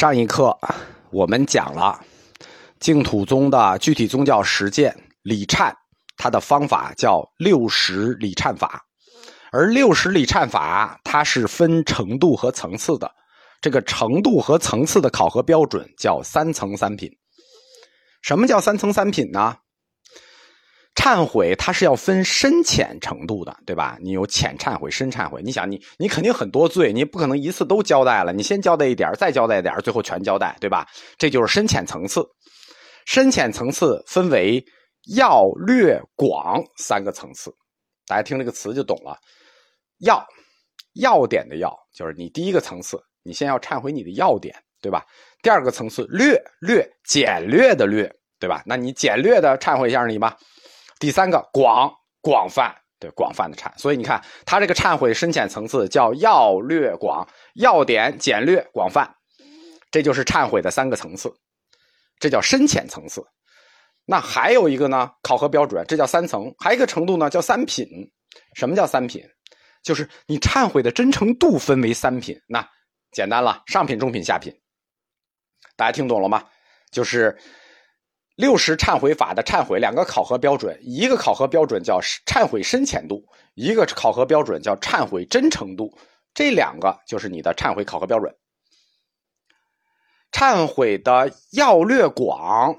上一课我们讲了净土宗的具体宗教实践礼忏，它的方法叫六十礼忏法，而六十礼忏法它是分程度和层次的，这个程度和层次的考核标准叫三层三品。什么叫三层三品呢？忏悔它是要分深浅程度的，对吧？你有浅忏悔、深忏悔。你想，你你肯定很多罪，你不可能一次都交代了，你先交代一点，再交代一点，最后全交代，对吧？这就是深浅层次。深浅层次分为要、略、广三个层次。大家听这个词就懂了。要，要点的要，就是你第一个层次，你先要忏悔你的要点，对吧？第二个层次，略略简略的略，对吧？那你简略的忏悔一下你吧。第三个广广泛，对广泛的忏，所以你看他这个忏悔深浅层次叫要略广，要点简略广泛，这就是忏悔的三个层次，这叫深浅层次。那还有一个呢，考核标准，这叫三层，还有一个程度呢叫三品。什么叫三品？就是你忏悔的真诚度分为三品。那简单了，上品、中品、下品，大家听懂了吗？就是。六十忏悔法的忏悔两个考核标准，一个考核标准叫忏悔深浅度，一个考核标准叫忏悔真诚度，这两个就是你的忏悔考核标准。忏悔的要略广，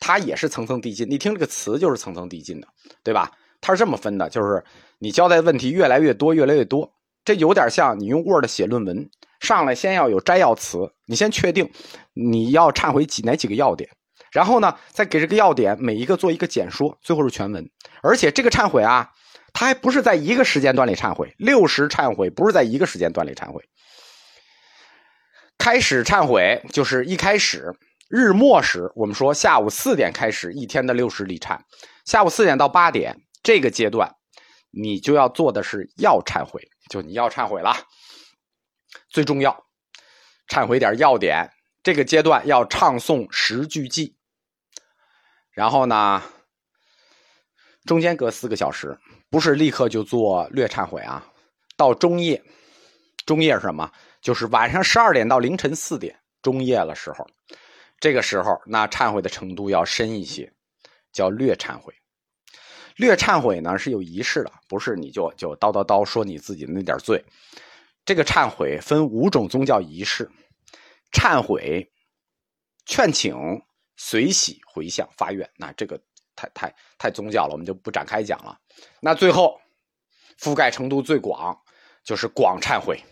它也是层层递进。你听这个词就是层层递进的，对吧？它是这么分的，就是你交代的问题越来越多，越来越多，这有点像你用 Word 写论文，上来先要有摘要词，你先确定你要忏悔几哪几个要点。然后呢，再给这个要点每一个做一个简说，最后是全文。而且这个忏悔啊，它还不是在一个时间段里忏悔，六十忏悔不是在一个时间段里忏悔。开始忏悔就是一开始日末时，我们说下午四点开始一天的六十礼忏，下午四点到八点这个阶段，你就要做的是要忏悔，就你要忏悔了，最重要，忏悔点要点。这个阶段要唱诵十句偈。然后呢，中间隔四个小时，不是立刻就做略忏悔啊。到中夜，中夜是什么？就是晚上十二点到凌晨四点，中夜了时候，这个时候那忏悔的程度要深一些，叫略忏悔。略忏悔呢是有仪式的，不是你就就叨叨叨说你自己的那点罪。这个忏悔分五种宗教仪式：忏悔、劝请。随喜回向发愿，那这个太太太宗教了，我们就不展开讲了。那最后覆盖程度最广，就是广忏悔。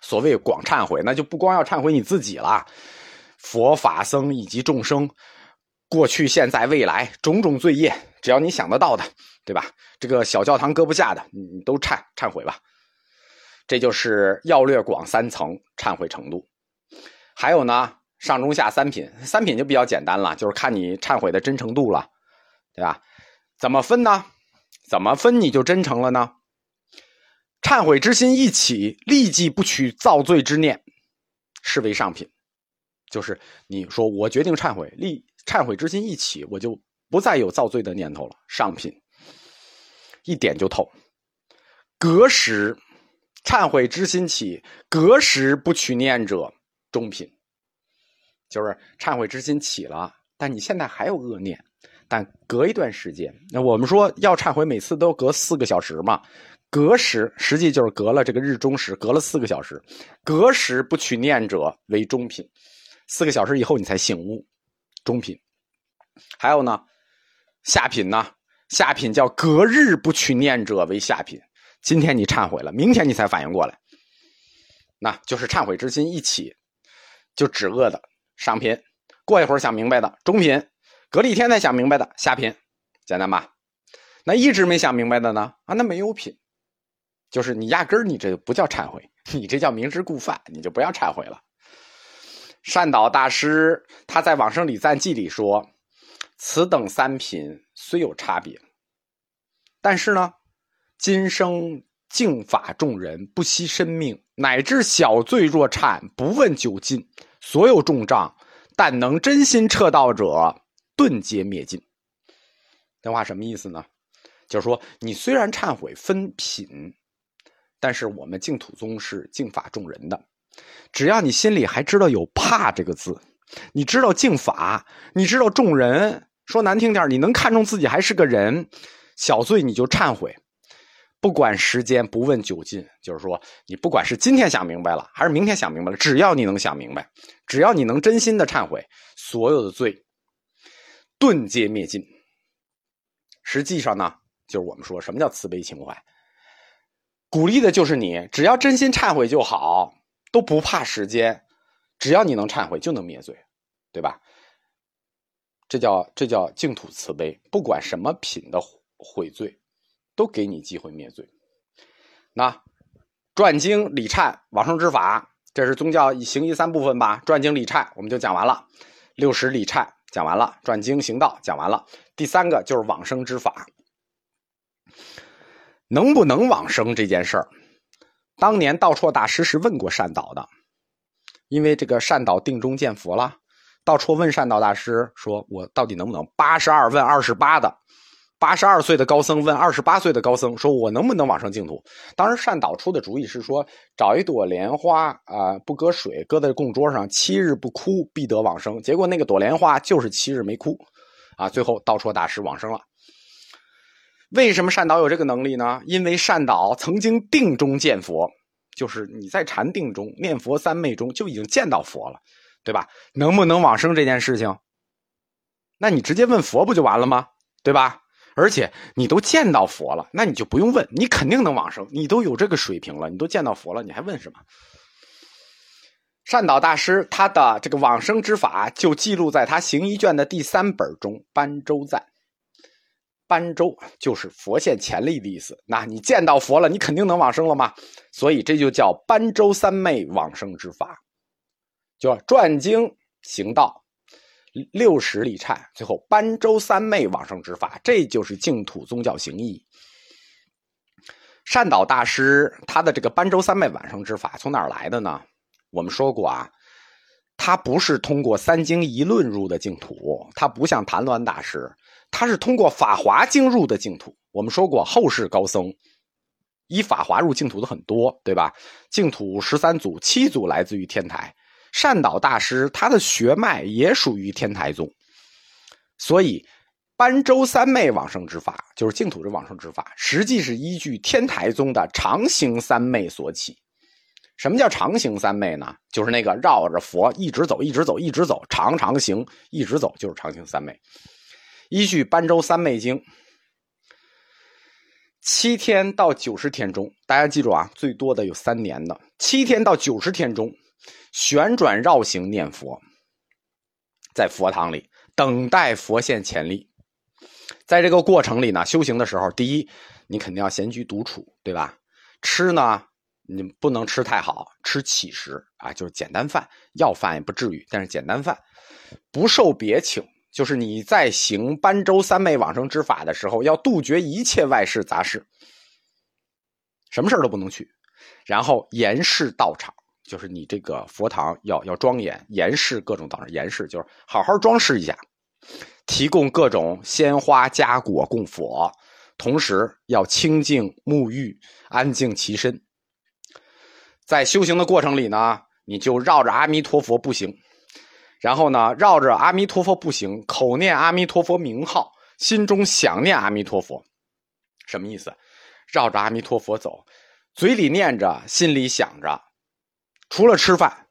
所谓广忏悔，那就不光要忏悔你自己了，佛法僧以及众生，过去、现在、未来种种罪业，只要你想得到的，对吧？这个小教堂搁不下的，你都忏忏悔吧。这就是要略广三层忏悔程度。还有呢？上中下三品，三品就比较简单了，就是看你忏悔的真诚度了，对吧？怎么分呢？怎么分你就真诚了呢？忏悔之心一起，立即不取造罪之念，是为上品。就是你说我决定忏悔，立忏悔之心一起，我就不再有造罪的念头了，上品。一点就透。隔时忏悔之心起，隔时不取念者，中品。就是忏悔之心起了，但你现在还有恶念，但隔一段时间，那我们说要忏悔，每次都隔四个小时嘛，隔时实际就是隔了这个日中时，隔了四个小时，隔时不取念者为中品，四个小时以后你才醒悟，中品。还有呢，下品呢，下品叫隔日不取念者为下品，今天你忏悔了，明天你才反应过来，那就是忏悔之心一起，就止恶的。上品，过一会儿想明白的；中品，隔了一天才想明白的；下品，简单吧？那一直没想明白的呢？啊，那没有品，就是你压根儿你这不叫忏悔，你这叫明知故犯，你就不要忏悔了。善导大师他在《往生礼赞记》里说：“此等三品虽有差别，但是呢，今生敬法众人，不惜生命，乃至小罪若忏，不问酒尽。”所有重障，但能真心彻道者，顿皆灭尽。这话什么意思呢？就是说，你虽然忏悔分品，但是我们净土宗是净法众人的，只要你心里还知道有怕这个字，你知道敬法，你知道众人，说难听点你能看重自己还是个人，小罪你就忏悔，不管时间，不问久近，就是说你不管是今天想明白了，还是明天想明白了，只要你能想明白，只要你能真心的忏悔，所有的罪顿皆灭尽。实际上呢，就是我们说什么叫慈悲情怀，鼓励的就是你，只要真心忏悔就好。都不怕时间，只要你能忏悔，就能灭罪，对吧？这叫这叫净土慈悲，不管什么品的悔罪，都给你机会灭罪。那转经礼忏往生之法，这是宗教行义三部分吧？转经礼忏我们就讲完了，六十礼忏讲完了，转经行道讲完了，第三个就是往生之法，能不能往生这件事儿。当年道绰大师是问过善导的，因为这个善导定中见佛了。道绰问善导大师说：“我到底能不能？”八十二问二十八的，八十二岁的高僧问二十八岁的高僧：“说我能不能往生净土？”当时善导出的主意是说：“找一朵莲花啊，不搁水，搁在供桌上，七日不枯，必得往生。”结果那个朵莲花就是七日没枯，啊，最后道绰大师往生了。为什么善导有这个能力呢？因为善导曾经定中见佛，就是你在禅定中念佛三昧中就已经见到佛了，对吧？能不能往生这件事情，那你直接问佛不就完了吗？对吧？而且你都见到佛了，那你就不用问，你肯定能往生。你都有这个水平了，你都见到佛了，你还问什么？善导大师他的这个往生之法就记录在他行医卷的第三本中《般舟赞》。般舟就是佛现前力的意思。那你见到佛了，你肯定能往生了吗？所以这就叫般舟三昧往生之法，就转经行道，六十里忏，最后般舟三昧往生之法，这就是净土宗教行义。善导大师他的这个般舟三昧往生之法从哪儿来的呢？我们说过啊，他不是通过三经一论入的净土，他不像谭鸾大师。他是通过《法华经》入的净土。我们说过，后世高僧以法华入净土的很多，对吧？净土十三祖，七祖来自于天台。善导大师他的血脉也属于天台宗，所以般舟三昧往生之法，就是净土的往生之法，实际是依据天台宗的常行三昧所起。什么叫常行三昧呢？就是那个绕着佛一直走，一直走，一直走，长长行，一直走，就是常行三昧。依据《般舟三昧经》，七天到九十天中，大家记住啊，最多的有三年的，七天到九十天中，旋转绕行念佛，在佛堂里等待佛现前力。在这个过程里呢，修行的时候，第一，你肯定要闲居独处，对吧？吃呢，你不能吃太好，吃乞食啊，就是简单饭，要饭也不至于，但是简单饭，不受别请。就是你在行般舟三昧往生之法的时候，要杜绝一切外事杂事，什么事都不能去。然后严饰道场，就是你这个佛堂要要庄严，严饰各种道场，严饰就是好好装饰一下，提供各种鲜花佳果供佛，同时要清净沐浴，安静其身。在修行的过程里呢，你就绕着阿弥陀佛步行。然后呢，绕着阿弥陀佛步行，口念阿弥陀佛名号，心中想念阿弥陀佛，什么意思？绕着阿弥陀佛走，嘴里念着，心里想着，除了吃饭，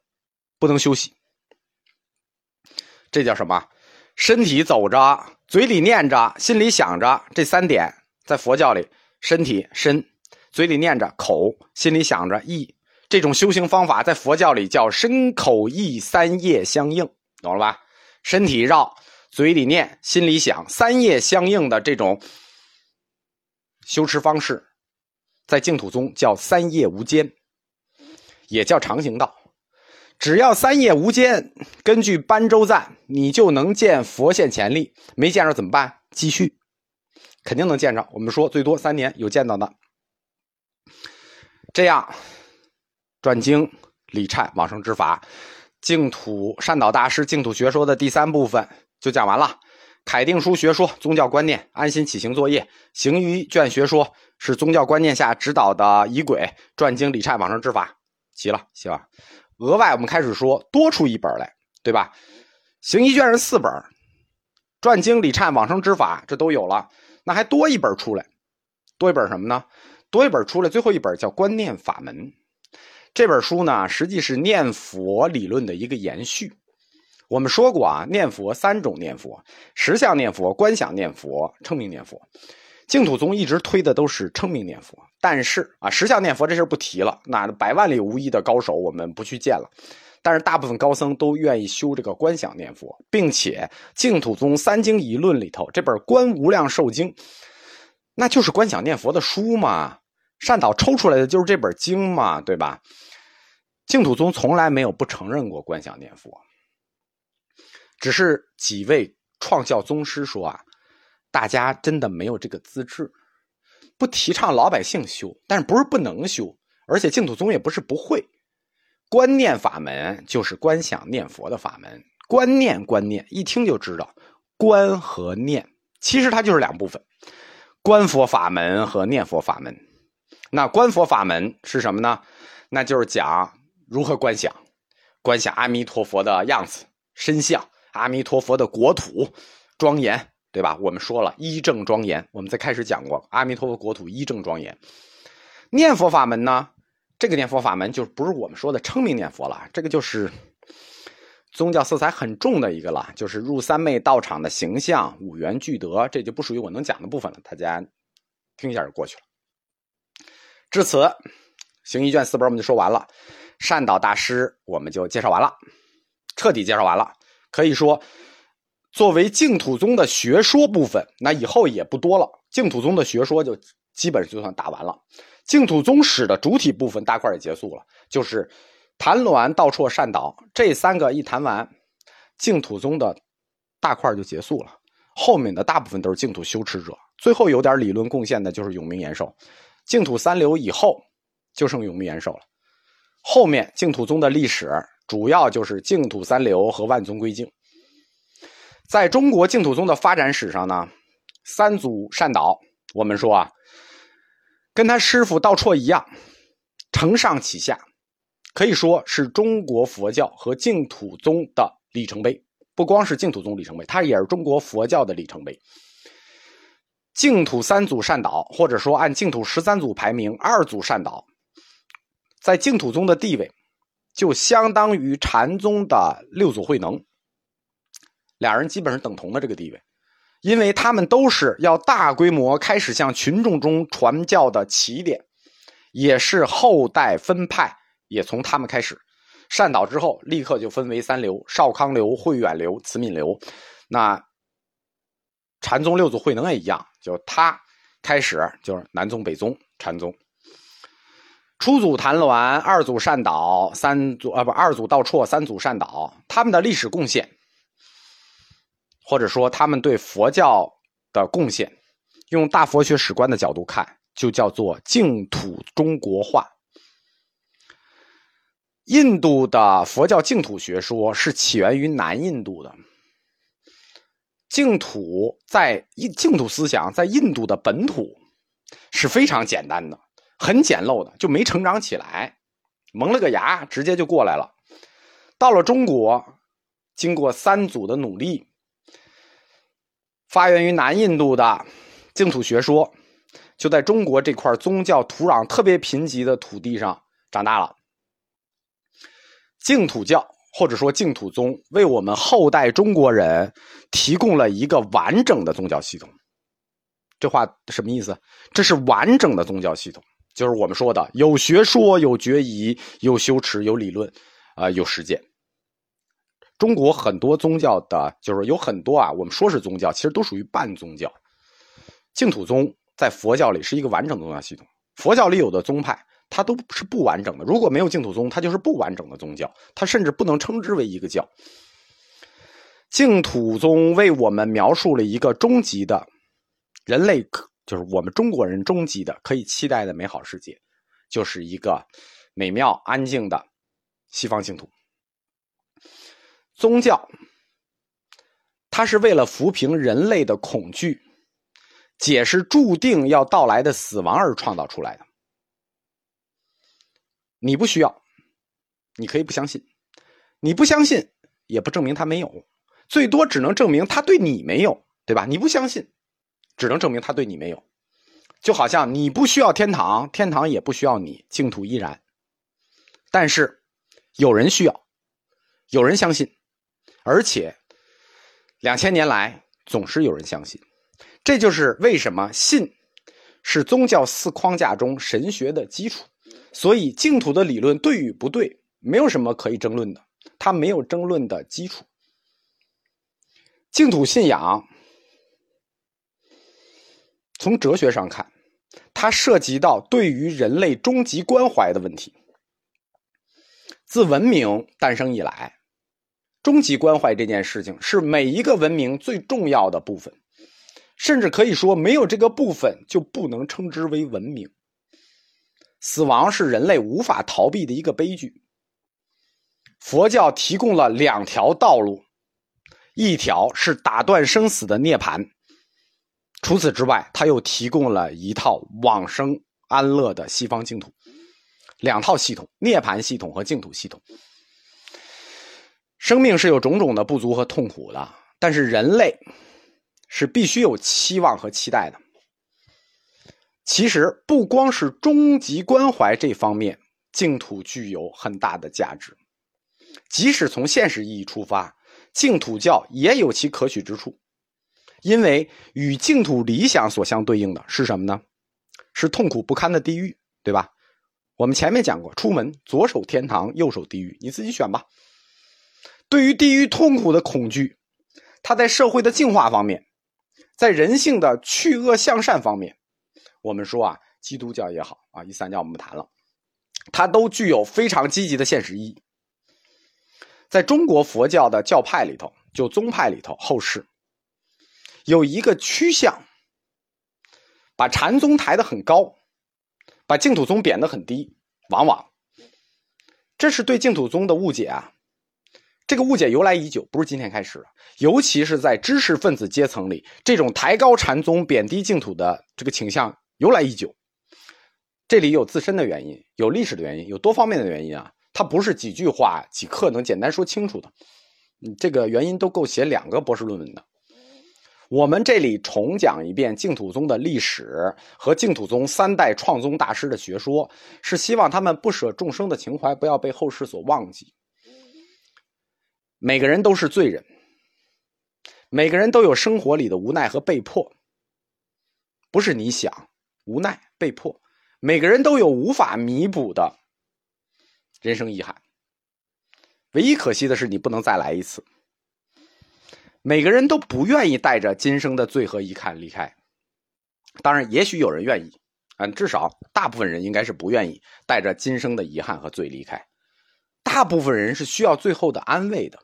不能休息。这叫什么？身体走着，嘴里念着，心里想着，这三点在佛教里，身体身，嘴里念着口，心里想着意，这种修行方法在佛教里叫身口意三业相应。懂了吧？身体绕，嘴里念，心里想，三业相应的这种修持方式，在净土宗叫三业无间，也叫常行道。只要三业无间，根据般舟赞，你就能见佛现前力。没见着怎么办？继续，肯定能见着。我们说最多三年有见到的。这样，转经礼忏往生之法。净土善导大师净土学说的第三部分就讲完了。凯定书学说宗教观念，安心起行作业。行于卷学说是宗教观念下指导的仪轨。转经礼忏往生之法，齐了，希望。额外我们开始说多出一本来，对吧？行医卷是四本，传经、礼忏、往生之法这都有了，那还多一本出来，多一本什么呢？多一本出来，最后一本叫《观念法门》。这本书呢，实际是念佛理论的一个延续。我们说过啊，念佛三种念佛：实相念佛、观想念佛、称名念佛。净土宗一直推的都是称名念佛，但是啊，实相念佛这事不提了。那百万里无一的高手，我们不去见了。但是大部分高僧都愿意修这个观想念佛，并且净土宗三经一论里头这本《观无量寿经》，那就是观想念佛的书嘛。善导抽出来的就是这本经嘛，对吧？净土宗从来没有不承认过观想念佛。只是几位创教宗师说啊，大家真的没有这个资质，不提倡老百姓修，但是不是不能修，而且净土宗也不是不会。观念法门就是观想念佛的法门，观念观念一听就知道，观和念其实它就是两部分，观佛法门和念佛法门。那观佛法门是什么呢？那就是讲如何观想，观想阿弥陀佛的样子、身相。阿弥陀佛的国土庄严，对吧？我们说了一正庄严，我们在开始讲过阿弥陀佛国土一正庄严。念佛法门呢？这个念佛法门就不是我们说的称名念佛了，这个就是宗教色彩很重的一个了，就是入三昧道场的形象、五缘具德，这就不属于我能讲的部分了。大家听一下就过去了。至此，行医卷四本我们就说完了，善导大师我们就介绍完了，彻底介绍完了。可以说，作为净土宗的学说部分，那以后也不多了。净土宗的学说就基本就算打完了。净土宗史的主体部分大块也结束了，就是谭鸾、道绰、善导这三个一谈完，净土宗的大块就结束了。后面的大部分都是净土修持者，最后有点理论贡献的就是永明延寿。净土三流以后，就剩永明延寿了。后面净土宗的历史。主要就是净土三流和万宗归净。在中国净土宗的发展史上呢，三祖善导，我们说啊，跟他师傅道绰一样，承上启下，可以说是中国佛教和净土宗的里程碑。不光是净土宗里程碑，它也是中国佛教的里程碑。净土三祖善导，或者说按净土十三祖排名，二祖善导，在净土宗的地位。就相当于禅宗的六祖慧能，俩人基本是等同的这个地位，因为他们都是要大规模开始向群众中传教的起点，也是后代分派也从他们开始。善导之后，立刻就分为三流：少康流、慧远流、慈悯流。那禅宗六祖慧能也一样，就他开始就是南宗、北宗禅宗。初祖谭鸾，二祖善导，三祖啊不，二祖道绰，三祖善导，他们的历史贡献，或者说他们对佛教的贡献，用大佛学史观的角度看，就叫做净土中国化。印度的佛教净土学说是起源于南印度的，净土在印净土思想在印度的本土是非常简单的。很简陋的，就没成长起来，萌了个芽，直接就过来了。到了中国，经过三祖的努力，发源于南印度的净土学说，就在中国这块宗教土壤特别贫瘠的土地上长大了。净土教或者说净土宗，为我们后代中国人提供了一个完整的宗教系统。这话什么意思？这是完整的宗教系统。就是我们说的，有学说，有决疑，有修持，有理论，啊，有实践。中国很多宗教的，就是有很多啊，我们说是宗教，其实都属于半宗教。净土宗在佛教里是一个完整的宗教系统。佛教里有的宗派，它都是不完整的。如果没有净土宗，它就是不完整的宗教，它甚至不能称之为一个教。净土宗为我们描述了一个终极的人类。就是我们中国人终极的可以期待的美好世界，就是一个美妙安静的西方净土。宗教，它是为了抚平人类的恐惧，解释注定要到来的死亡而创造出来的。你不需要，你可以不相信，你不相信也不证明他没有，最多只能证明他对你没有，对吧？你不相信，只能证明他对你没有。就好像你不需要天堂，天堂也不需要你，净土依然。但是有人需要，有人相信，而且两千年来总是有人相信。这就是为什么信是宗教四框架中神学的基础。所以净土的理论对与不对，没有什么可以争论的，它没有争论的基础。净土信仰从哲学上看。它涉及到对于人类终极关怀的问题。自文明诞生以来，终极关怀这件事情是每一个文明最重要的部分，甚至可以说，没有这个部分就不能称之为文明。死亡是人类无法逃避的一个悲剧。佛教提供了两条道路，一条是打断生死的涅槃。除此之外，他又提供了一套往生安乐的西方净土，两套系统：涅槃系统和净土系统。生命是有种种的不足和痛苦的，但是人类是必须有期望和期待的。其实，不光是终极关怀这方面，净土具有很大的价值。即使从现实意义出发，净土教也有其可取之处。因为与净土理想所相对应的是什么呢？是痛苦不堪的地狱，对吧？我们前面讲过，出门左手天堂，右手地狱，你自己选吧。对于地狱痛苦的恐惧，它在社会的净化方面，在人性的去恶向善方面，我们说啊，基督教也好啊，一三教我们不谈了，它都具有非常积极的现实意义。在中国佛教的教派里头，就宗派里头，后世。有一个趋向，把禅宗抬得很高，把净土宗贬得很低，往往这是对净土宗的误解啊！这个误解由来已久，不是今天开始的。尤其是在知识分子阶层里，这种抬高禅宗、贬低净土的这个倾向由来已久。这里有自身的原因，有历史的原因，有多方面的原因啊！它不是几句话、几课能简单说清楚的。嗯，这个原因都够写两个博士论文的。我们这里重讲一遍净土宗的历史和净土宗三代创宗大师的学说，是希望他们不舍众生的情怀不要被后世所忘记。每个人都是罪人，每个人都有生活里的无奈和被迫，不是你想无奈被迫，每个人都有无法弥补的人生遗憾。唯一可惜的是，你不能再来一次。每个人都不愿意带着今生的罪和遗憾离开，当然，也许有人愿意，嗯，至少大部分人应该是不愿意带着今生的遗憾和罪离开。大部分人是需要最后的安慰的。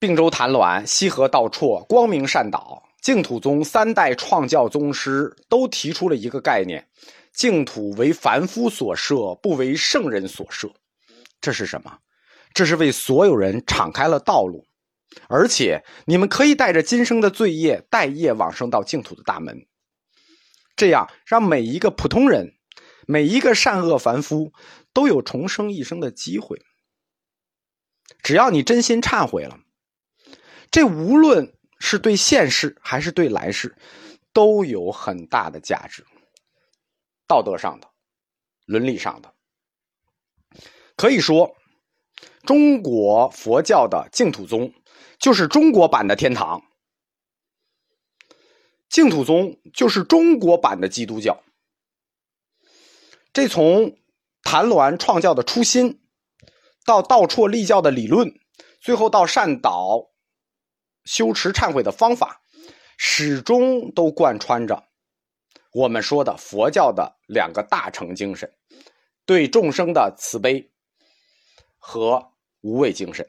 并州谭鸾、西河道绰、光明善导、净土宗三代创教宗师都提出了一个概念：净土为凡夫所设，不为圣人所设。这是什么？这是为所有人敞开了道路，而且你们可以带着今生的罪业带业往生到净土的大门，这样让每一个普通人、每一个善恶凡夫都有重生一生的机会。只要你真心忏悔了，这无论是对现世还是对来世，都有很大的价值，道德上的、伦理上的，可以说。中国佛教的净土宗，就是中国版的天堂。净土宗就是中国版的基督教。这从谭鸾创教的初心，到道绰立教的理论，最后到善导修持忏悔的方法，始终都贯穿着我们说的佛教的两个大乘精神：对众生的慈悲和。无畏精神。